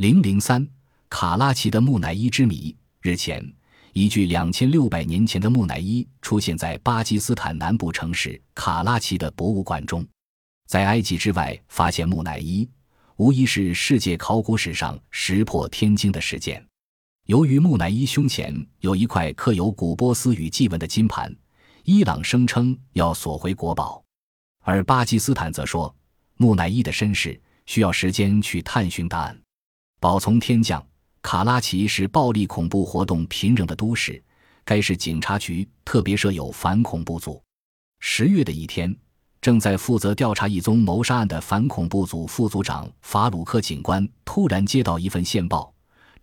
零零三，卡拉奇的木乃伊之谜。日前，一具两千六百年前的木乃伊出现在巴基斯坦南部城市卡拉奇的博物馆中。在埃及之外发现木乃伊，无疑是世界考古史上石破天惊的事件。由于木乃伊胸前有一块刻有古波斯语祭文的金盘，伊朗声称要索回国宝，而巴基斯坦则说木乃伊的身世需要时间去探寻答案。宝从天降，卡拉奇是暴力恐怖活动频仍的都市，该市警察局特别设有反恐怖组。十月的一天。正在负责调查一宗谋杀案的反恐怖组副组长法鲁克警官突然接到一份线报，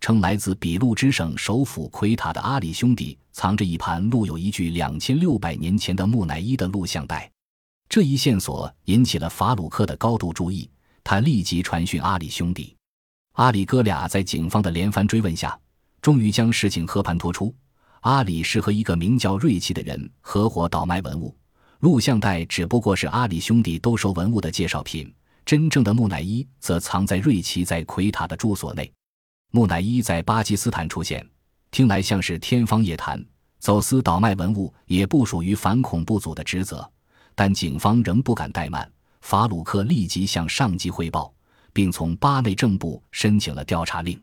称来自俾路支省首府奎塔的阿里兄弟藏着一盘录有一具两千六百年前的木乃伊的录像带。这一线索引起了法鲁克的高度注意，他立即传讯阿里兄弟。阿里哥俩在警方的连番追问下，终于将事情和盘托出：阿里是和一个名叫瑞奇的人合伙倒卖文物。录像带只不过是阿里兄弟兜售文物的介绍品，真正的木乃伊则藏在瑞奇在奎塔的住所内。木乃伊在巴基斯坦出现，听来像是天方夜谭。走私倒卖文物也不属于反恐怖组的职责，但警方仍不敢怠慢。法鲁克立即向上级汇报，并从巴内政部申请了调查令。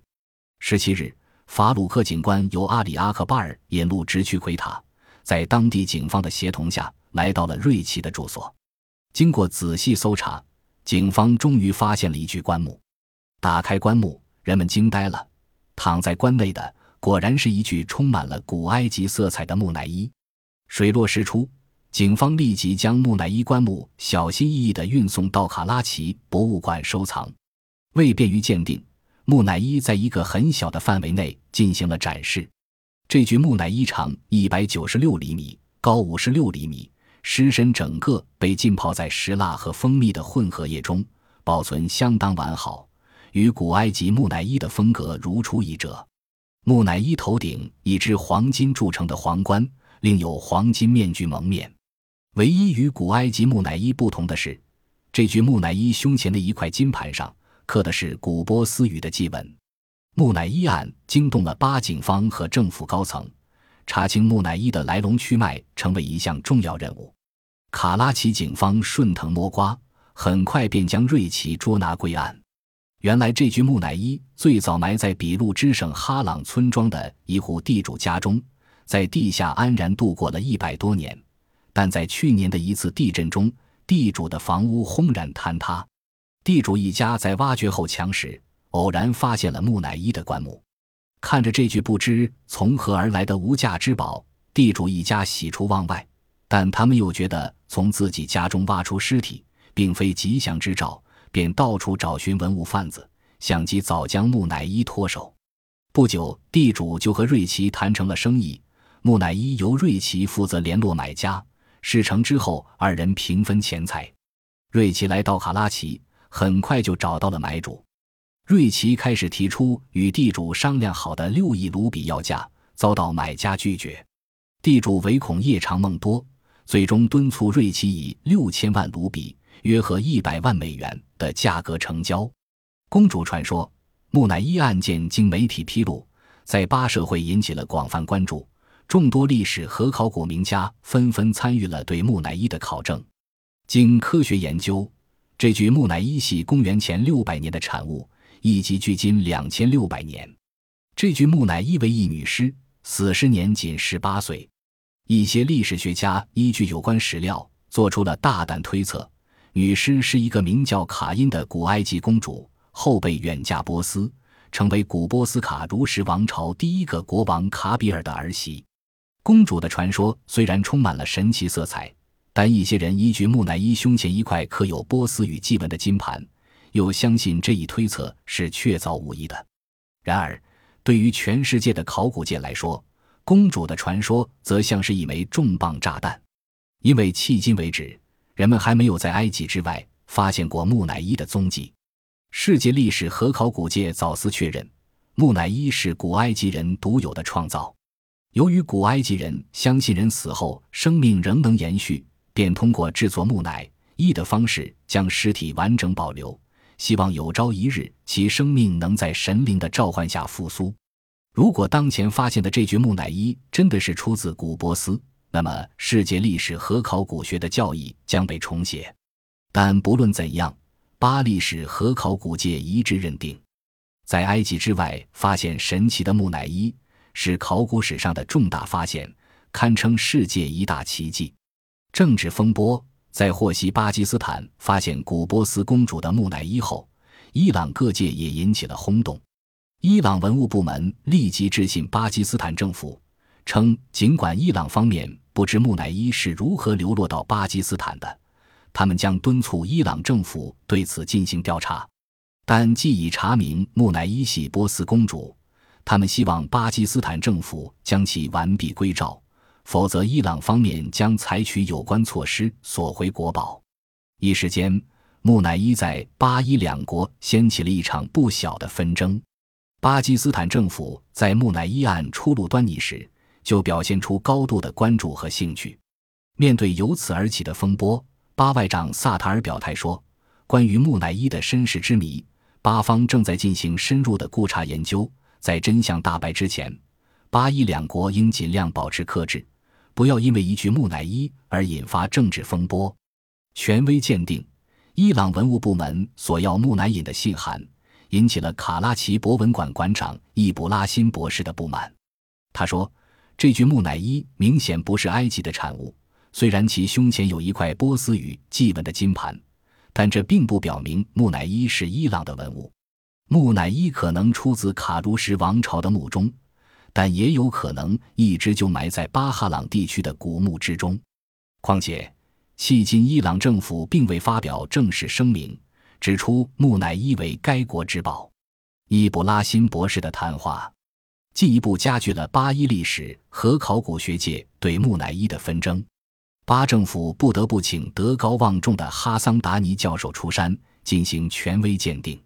十七日，法鲁克警官由阿里阿克巴尔引路直趋奎塔，在当地警方的协同下。来到了瑞奇的住所，经过仔细搜查，警方终于发现了一具棺木。打开棺木，人们惊呆了，躺在棺内的果然是一具充满了古埃及色彩的木乃伊。水落石出，警方立即将木乃伊棺木小心翼翼地运送到卡拉奇博物馆收藏。为便于鉴定，木乃伊在一个很小的范围内进行了展示。这具木乃伊长一百九十六厘米，高五十六厘米。尸身整个被浸泡在石蜡和蜂蜜的混合液中，保存相当完好，与古埃及木乃伊的风格如出一辙。木乃伊头顶一只黄金铸成的皇冠，另有黄金面具蒙面。唯一与古埃及木乃伊不同的是，这具木乃伊胸前的一块金盘上刻的是古波斯语的祭文。木乃伊案惊动了巴警方和政府高层，查清木乃伊的来龙去脉成为一项重要任务。卡拉奇警方顺藤摸瓜，很快便将瑞奇捉拿归案。原来，这具木乃伊最早埋在俾路支省哈朗村庄的一户地主家中，在地下安然度过了一百多年。但在去年的一次地震中，地主的房屋轰然坍塌。地主一家在挖掘后墙时，偶然发现了木乃伊的棺木。看着这具不知从何而来的无价之宝，地主一家喜出望外。但他们又觉得从自己家中挖出尸体，并非吉祥之兆，便到处找寻文物贩子，想及早将木乃伊脱手。不久，地主就和瑞奇谈成了生意，木乃伊由瑞奇负责联络买家。事成之后，二人平分钱财。瑞奇来到卡拉奇，很快就找到了买主。瑞奇开始提出与地主商量好的六亿卢比要价，遭到买家拒绝。地主唯恐夜长梦多。最终敦促瑞奇以六千万卢比（约合一百万美元）的价格成交。公主传说木乃伊案件经媒体披露，在巴社会引起了广泛关注，众多历史和考古名家纷纷参与了对木乃伊的考证。经科学研究，这具木乃伊系公元前六百年的产物，以及距今两千六百年。这具木乃伊为一女尸，死时年仅十八岁。一些历史学家依据有关史料，做出了大胆推测：女尸是一个名叫卡因的古埃及公主，后被远嫁波斯，成为古波斯卡如什王朝第一个国王卡比尔的儿媳。公主的传说虽然充满了神奇色彩，但一些人依据木乃伊胸前一块刻有波斯语祭文的金盘，又相信这一推测是确凿无疑的。然而，对于全世界的考古界来说，公主的传说则像是一枚重磅炸弹，因为迄今为止，人们还没有在埃及之外发现过木乃伊的踪迹。世界历史和考古界早思确认，木乃伊是古埃及人独有的创造。由于古埃及人相信人死后生命仍能延续，便通过制作木乃伊的方式将尸体完整保留，希望有朝一日其生命能在神灵的召唤下复苏。如果当前发现的这具木乃伊真的是出自古波斯，那么世界历史和考古学的教义将被重写。但不论怎样，巴历史和考古界一致认定，在埃及之外发现神奇的木乃伊是考古史上的重大发现，堪称世界一大奇迹。政治风波。在获悉巴基斯坦发现古波斯公主的木乃伊后，伊朗各界也引起了轰动。伊朗文物部门立即致信巴基斯坦政府，称尽管伊朗方面不知木乃伊是如何流落到巴基斯坦的，他们将敦促伊朗政府对此进行调查。但既已查明木乃伊系波斯公主，他们希望巴基斯坦政府将其完璧归赵。否则，伊朗方面将采取有关措施索回国宝。一时间，木乃伊在巴伊两国掀起了一场不小的纷争。巴基斯坦政府在木乃伊案初露端倪时，就表现出高度的关注和兴趣。面对由此而起的风波，巴外长萨塔尔表态说：“关于木乃伊的身世之谜，巴方正在进行深入的估查研究，在真相大白之前，巴伊两国应尽量保持克制。”不要因为一具木乃伊而引发政治风波。权威鉴定，伊朗文物部门索要木乃伊的信函引起了卡拉奇博文馆馆长易卜拉欣博士的不满。他说：“这具木乃伊明显不是埃及的产物，虽然其胸前有一块波斯语祭文的金盘，但这并不表明木乃伊是伊朗的文物。木乃伊可能出自卡如什王朝的墓中。”但也有可能一直就埋在巴哈朗地区的古墓之中。况且，迄今伊朗政府并未发表正式声明，指出木乃伊为该国之宝。伊布拉辛博士的谈话，进一步加剧了巴伊历史和考古学界对木乃伊的纷争。巴政府不得不请德高望重的哈桑达尼教授出山进行权威鉴定。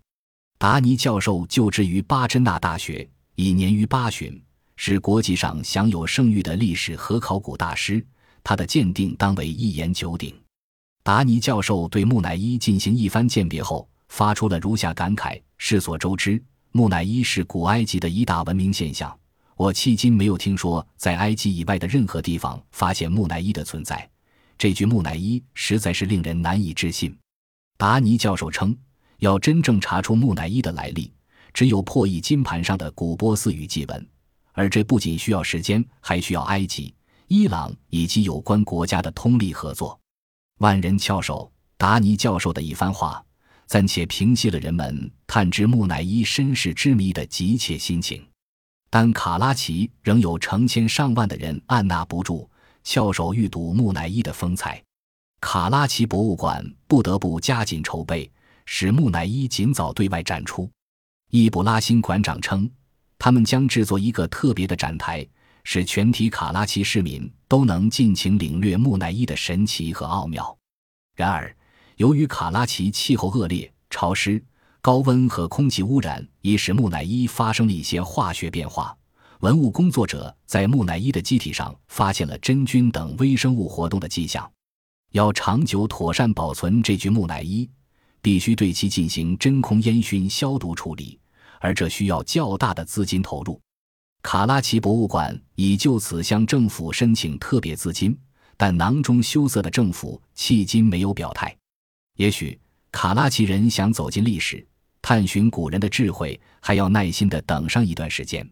达尼教授就职于巴真纳大学，已年逾八旬。是国际上享有盛誉的历史和考古大师，他的鉴定当为一言九鼎。达尼教授对木乃伊进行一番鉴别后，发出了如下感慨：世所周知，木乃伊是古埃及的一大文明现象。我迄今没有听说在埃及以外的任何地方发现木乃伊的存在。这具木乃伊实在是令人难以置信。达尼教授称，要真正查出木乃伊的来历，只有破译金盘上的古波斯语祭文。而这不仅需要时间，还需要埃及、伊朗以及有关国家的通力合作。万人翘首，达尼教授的一番话，暂且平息了人们探知木乃伊身世之谜的急切心情。但卡拉奇仍有成千上万的人按捺不住，翘首欲睹木乃伊的风采。卡拉奇博物馆不得不加紧筹备，使木乃伊尽早对外展出。伊布拉辛馆长称。他们将制作一个特别的展台，使全体卡拉奇市民都能尽情领略木乃伊的神奇和奥妙。然而，由于卡拉奇气候恶劣、潮湿、高温和空气污染，已使木乃伊发生了一些化学变化。文物工作者在木乃伊的机体上发现了真菌等微生物活动的迹象。要长久妥善保存这具木乃伊，必须对其进行真空烟熏消毒处理。而这需要较大的资金投入，卡拉奇博物馆已就此向政府申请特别资金，但囊中羞涩的政府迄今没有表态。也许卡拉奇人想走进历史，探寻古人的智慧，还要耐心的等上一段时间。